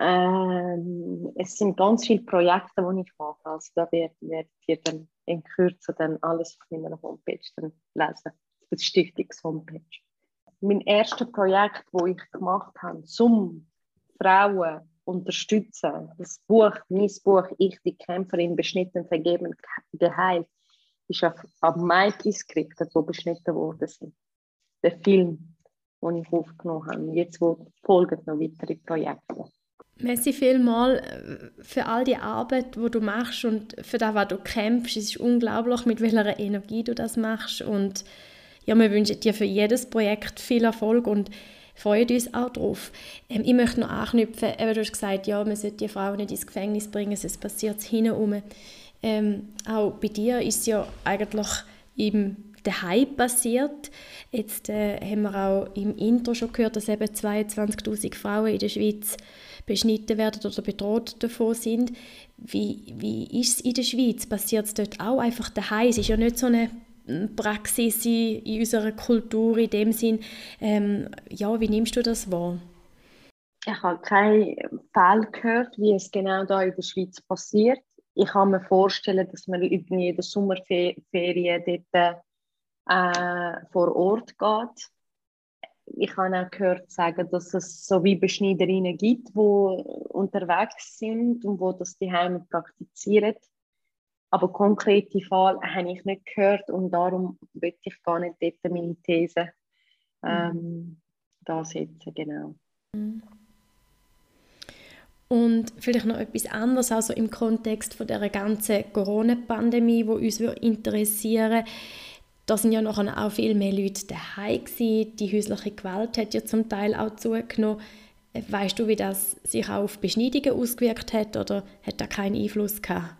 Ähm, es sind ganz viele Projekte, die ich mache. Also da werdet, werdet ihr dann in Kürze dann alles auf meiner Homepage dann lesen. Das Stiftungs-Homepage. Mein erstes Projekt, das ich gemacht habe, zum Frauen unterstützen. Das Buch, mein Buch, Ich, die Kämpferin, beschnitten, vergeben, geheilt, ist auf, auf Maikis gerichtet, wo beschnitten worden sind. Der Film, den ich aufgenommen habe. Jetzt folgen noch weitere Projekte. Merci vielmals äh, für all die Arbeit, die du machst und für das, was du kämpfst. Es ist unglaublich, mit welcher Energie du das machst. Und ja, wir wünschen dir für jedes Projekt viel Erfolg und freuen uns auch darauf. Ähm, ich möchte noch anknüpfen, eben, du hast gesagt, ja, man sollte die Frauen nicht ins Gefängnis bringen, es passiert hinten ähm, Auch bei dir ist ja eigentlich im daheim passiert. Jetzt äh, haben wir auch im Intro schon gehört, dass eben 22'000 Frauen in der Schweiz beschnitten werden oder bedroht davon sind. Wie, wie ist es in der Schweiz? Passiert es dort auch einfach daheim? Es ist ja nicht so eine Praxis in, in unserer Kultur in dem Sinn. Ähm, ja, wie nimmst du das wahr? Ich habe keinen Fall gehört, wie es genau da in der Schweiz passiert. Ich kann mir vorstellen, dass man in der Sommerferien dort äh, vor Ort geht. Ich habe auch gehört sagen, dass es so wie Beschneiderinnen gibt, die unterwegs sind und wo das die Heime praktizieren. Aber konkrete Fall habe ich nicht gehört und darum möchte ich gar nicht dort meine These ähm, mhm. da setzen. Genau. Und vielleicht noch etwas anderes, also im Kontext von der ganzen Corona-Pandemie, wo uns interessieren da sind ja noch auch viel mehr Leute daheim gewesen. Die häusliche Gewalt hat ja zum Teil auch zugenommen. Weißt du, wie das sich auch auf Beschneidungen ausgewirkt hat oder hat da keinen Einfluss gehabt?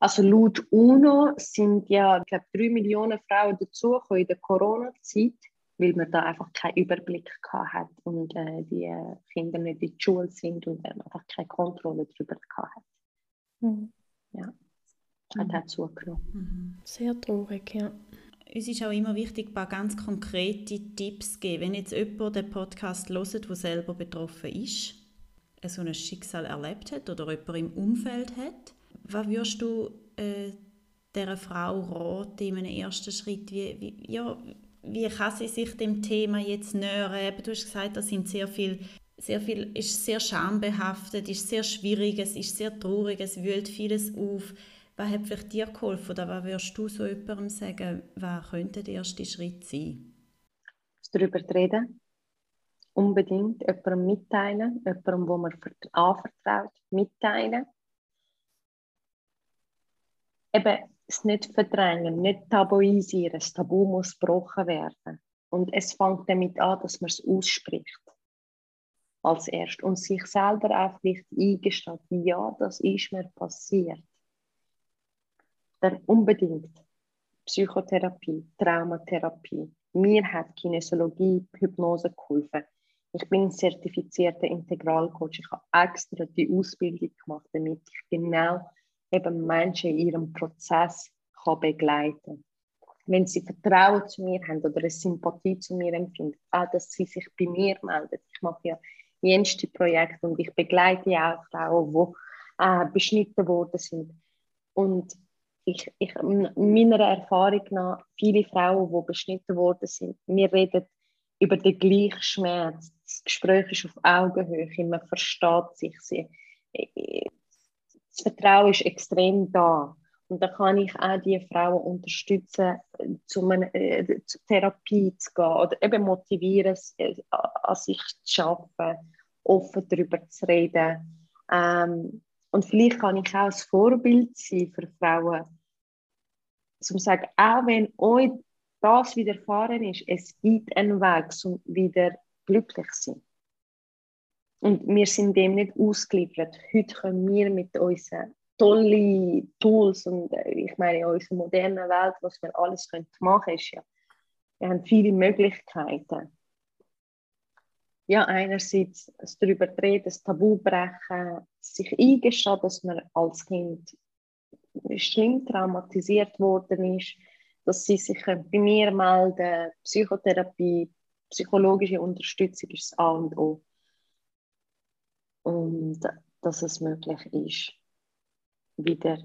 Also laut UNO sind ja, ich glaube, drei Millionen Frauen dazugekommen in der Corona-Zeit, weil man da einfach keinen Überblick gehabt hat und äh, die äh, Kinder nicht in die Schule sind und man einfach keine Kontrolle darüber gehabt hat. Mhm. Ja, hat mhm. auch zugenommen. Mhm. Sehr traurig, ja. Es ist auch immer wichtig, ein paar ganz konkrete Tipps zu geben. Wenn jetzt jemand den Podcast hört, der selber betroffen ist, so ein Schicksal erlebt hat oder jemand im Umfeld hat, was würdest du äh, dieser Frau raten in einem ersten Schritt? Wie, wie, ja, wie kann sie sich dem Thema jetzt nähern? Du hast gesagt, das sind sehr viel, sehr viel, ist sehr schambehaftet, ist sehr schwierig, es ist sehr traurig, es wühlt vieles auf. Was hat vielleicht dir geholfen oder was würdest du so jemandem sagen, was könnte der erste Schritt sein? Darüber reden, unbedingt jemandem mitteilen, jemandem, wo man anvertraut, mitteilen. Eben es nicht verdrängen, nicht tabuisieren. Das Tabu muss gebrochen werden. Und es fängt damit an, dass man es ausspricht. Als erst. Und sich selber auch vielleicht eingesteht, ja, das ist mir passiert. Dann unbedingt Psychotherapie, Traumatherapie. Mir hat Kinesiologie, Hypnose geholfen. Ich bin zertifizierter Integralcoach. Ich habe extra die Ausbildung gemacht, damit ich genau eben Menschen in ihrem Prozess kann begleiten kann. Wenn sie Vertrauen zu mir haben oder eine Sympathie zu mir empfinden, auch, dass sie sich bei mir melden. Ich mache ja jenste Projekte und ich begleite ja auch Frauen, die äh, beschnitten worden sind. Und ich, ich, meiner Erfahrung nach, viele Frauen, die beschnitten worden sind, wir reden über den gleichen Schmerz. Das Gespräch ist auf Augenhöhe, man versteht sich. Sie, das Vertrauen ist extrem da. Und da kann ich auch die Frauen unterstützen, zu, einer, äh, zur Therapie zu gehen oder eben motivieren, äh, an sich zu arbeiten, offen darüber zu reden. Ähm, und vielleicht kann ich auch ein Vorbild sein für Frauen, um zu sagen, auch wenn euch das widerfahren ist, es gibt einen Weg, um wieder glücklich zu sein. Und wir sind dem nicht ausgeliefert. Heute können wir mit unseren tollen Tools und äh, ich meine, in unserer modernen Welt, was wir alles können machen ist ja, wir haben viele Möglichkeiten. Ja, einerseits darüber reden, das Tabu brechen, sich eingestehen, dass man als Kind schlimm traumatisiert worden ist, dass sie sich bei mir melden, Psychotherapie, psychologische Unterstützung ist das A und O und dass es möglich ist, wieder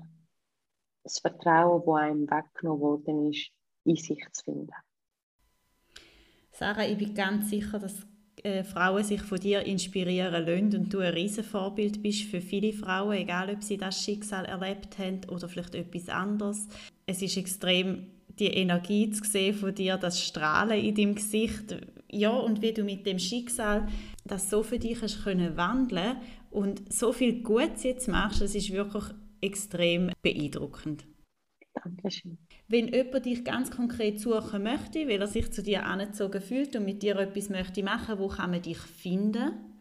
das Vertrauen, das einem weggenommen worden ist, in sich zu finden. Sarah, ich bin ganz sicher, dass äh, Frauen sich von dir inspirieren lassen und du ein riesen Vorbild bist für viele Frauen, egal ob sie das Schicksal erlebt haben oder vielleicht etwas anderes. Es ist extrem die Energie zu sehen von dir, das Strahlen in deinem Gesicht, ja und wie du mit dem Schicksal das so für dich hast können wandeln und so viel Gutes jetzt machst, das ist wirklich extrem beeindruckend. Dankeschön. Wenn jemand dich ganz konkret suchen möchte, weil er sich zu dir angezogen fühlt und mit dir etwas möchte machen, wo kann man dich finden?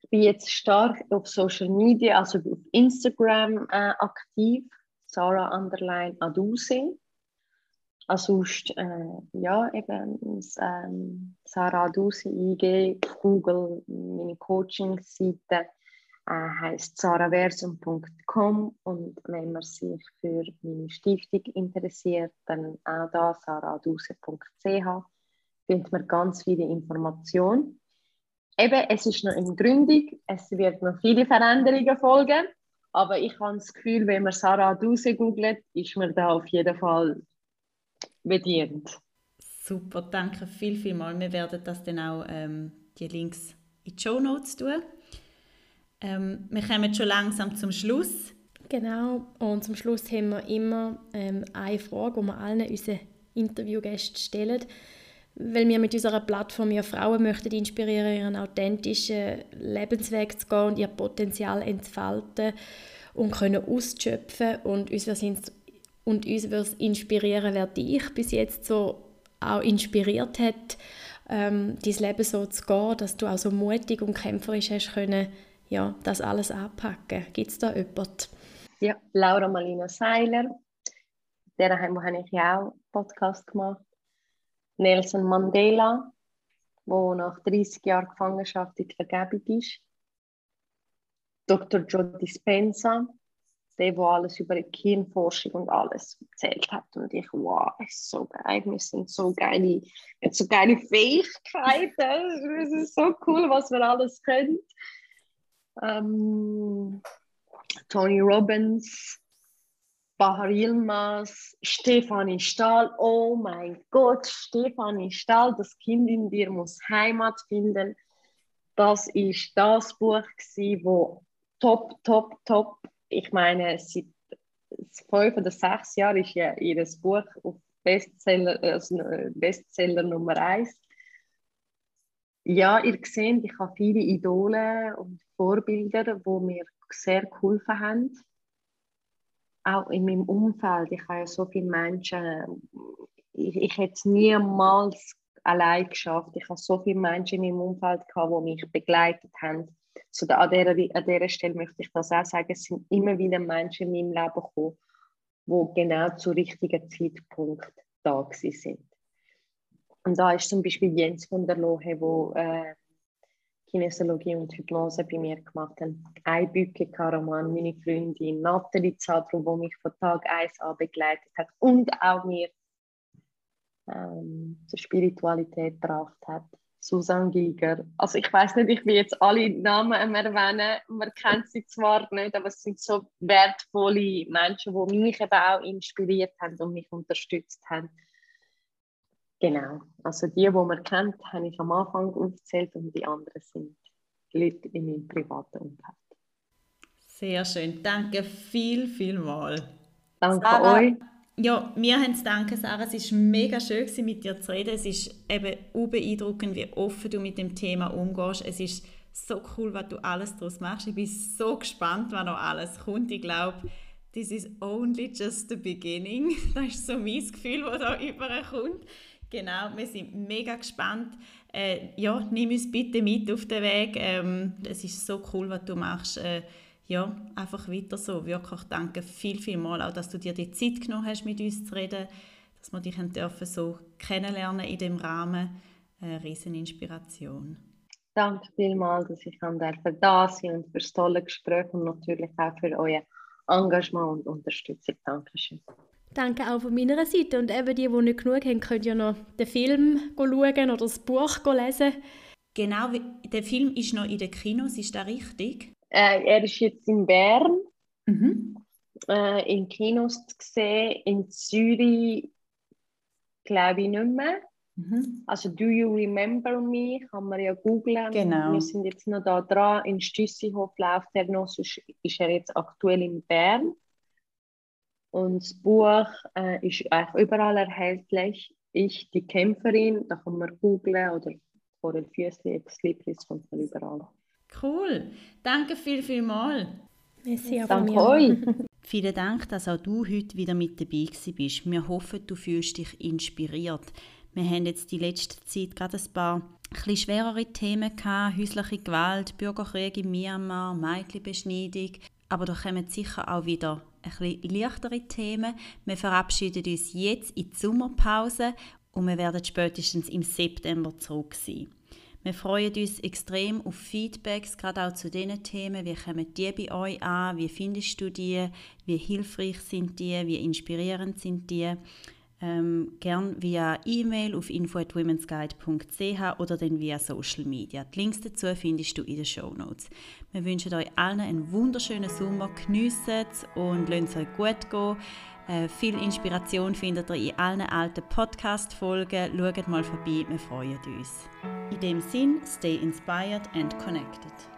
Ich bin jetzt stark auf Social Media, also auf Instagram äh, aktiv, Sarah Underline Aduse. Also sonst, äh, ja, eben ähm, Sarah Aduse eingeben, Google, meine Coaching-Seite heißt saraversum.com und wenn man sich für meine Stiftung interessiert, dann auch da saraduse.ch findet man ganz viele Informationen. Eben, es ist noch in Gründung, es wird noch viele Veränderungen folgen, aber ich habe das Gefühl, wenn man Sarah Duse googelt, ist man da auf jeden Fall bedient. Super, danke viel, viel mal. Wir werden das dann auch ähm, die Links in die Show Notes tun. Ähm, wir kommen schon langsam zum Schluss. Genau, und zum Schluss haben wir immer ähm, eine Frage, die wir allen unseren Interviewgästen stellen, weil wir mit unserer Plattform ja Frauen möchten inspirieren, ihren authentischen Lebensweg zu gehen und ihr Potenzial entfalten und können ausschöpfen und uns wird und uns wird inspirieren, wer dich bis jetzt so auch inspiriert hat, ähm, dein Leben so zu gehen, dass du auch so mutig und kämpferisch hast können, ja, das alles anpacken? Gibt es da jemanden? Ja, Laura Malina Seiler. Der habe ich ja auch einen Podcast gemacht. Nelson Mandela, der nach 30 Jahren Gefangenschaft in die Vergebung ist. Dr. Joe Dispenza, der, der alles über die Hirnforschung und alles erzählt hat. Und ich, wow, ist so geil, wir sind so geile, so geile Fähigkeiten. Es ist so cool, was wir alles können ähm, Tony Robbins, Bahar Yilmaz, Stefanie Stahl. Oh mein Gott, Stefanie Stahl, das Kind in dir muss Heimat finden. Das ist das Buch, wo top, top, top. Ich meine, sie, fünf oder sechs Jahren ist ja ihr Buch auf Bestseller, also Bestseller Nummer eins. Ja, ihr seht, ich habe viele Idole und Vorbilder, die mir sehr geholfen haben. Auch in meinem Umfeld. Ich habe ja so viele Menschen, ich, ich hätte es niemals allein geschafft. Ich habe so viele Menschen in meinem Umfeld gehabt, die mich begleitet haben. So, an, dieser, an dieser Stelle möchte ich das auch sagen. Es sind immer wieder Menschen in meinem Leben gekommen, die genau zu richtigen Zeitpunkt da sind. Und da ist zum Beispiel Jens von der Lohe, der Kinesiologie und Hypnose bei mir gemacht hat. Einbücke Karaman, meine Freundin, Nathalie Zadro, die mich von Tag 1 an begleitet hat und auch mir ähm, zur Spiritualität gebracht hat. Susan Giger. Also ich weiß nicht, ich will jetzt alle Namen erwähnen, man kennt sie zwar nicht, aber es sind so wertvolle Menschen, die mich eben auch inspiriert haben und mich unterstützt haben. Genau, also die, die man kennt, habe ich am Anfang aufgezählt und die anderen sind Leute in meinem privaten Umfeld. Sehr schön, danke viel, viel mal. Danke Sarah, euch. Ja, wir haben zu danken, Sarah. Es war mega schön, mit dir zu reden. Es ist eben beeindruckend, wie offen du mit dem Thema umgehst. Es ist so cool, was du alles daraus machst. Ich bin so gespannt, was noch alles kommt. Ich glaube, this is only just the beginning. (laughs) Das ist so mein Gefühl, das da überkommt. Genau, wir sind mega gespannt. Äh, ja, nimm uns bitte mit auf den Weg. Ähm, es ist so cool, was du machst. Äh, ja, einfach weiter so. Wirklich danke viel, viel mal auch, dass du dir die Zeit genommen hast, mit uns zu reden, dass wir dich dürfen so kennenlernen in dem Rahmen. Eine riesen Inspiration. Danke vielmals, dass ich da sein und für das tolle Gespräch und natürlich auch für euer Engagement und Unterstützung. Dankeschön. Danke auch von meiner Seite. Und eben die, die nicht genug haben, können ja noch den Film schauen oder das Buch lesen. Genau, der Film ist noch in den Kinos, ist das richtig? Äh, er ist jetzt in Bern, mhm. äh, in Kinos zu sehen, in Zürich glaube ich nicht mehr. Mhm. Also Do You Remember Me kann man ja googlen. Genau. Wir sind jetzt noch da dran. In Stüssihof läuft er noch, sonst ist er jetzt aktuell in Bern. Und das Buch äh, ist eigentlich überall erhältlich. Ich, die Kämpferin, da kann man googlen oder vor den Füßen, Ex Libris kommt man überall. Cool. Danke viel, viel mal. Merci Danke euch. (laughs) Vielen Dank, dass auch du heute wieder mit dabei bist. Wir hoffen, du fühlst dich inspiriert. Wir haben jetzt die letzte Zeit gerade ein paar ein schwerere Themen gehabt, häusliche Gewalt, Bürgerkrieg in Myanmar, Mädchenbeschneidung. Aber da kommen sicher auch wieder ein bisschen leichtere Themen. Wir verabschieden uns jetzt in die Sommerpause und wir werden spätestens im September zurück sein. Wir freuen uns extrem auf Feedbacks, gerade auch zu diesen Themen. Wie kommen die bei euch an? Wie findest du die? Wie hilfreich sind die? Wie inspirierend sind die? Ähm, gern via E-Mail auf info@womensguide.ch oder dann via Social Media. Die Links dazu findest du in den Show Notes. Wir wünschen euch allen einen wunderschönen Sommer, geniessen es und lasst es euch gut gehen. Äh, viel Inspiration findet ihr in allen alten Podcast-Folgen. Schaut mal vorbei, wir freuen uns. In dem Sinn, stay inspired and connected.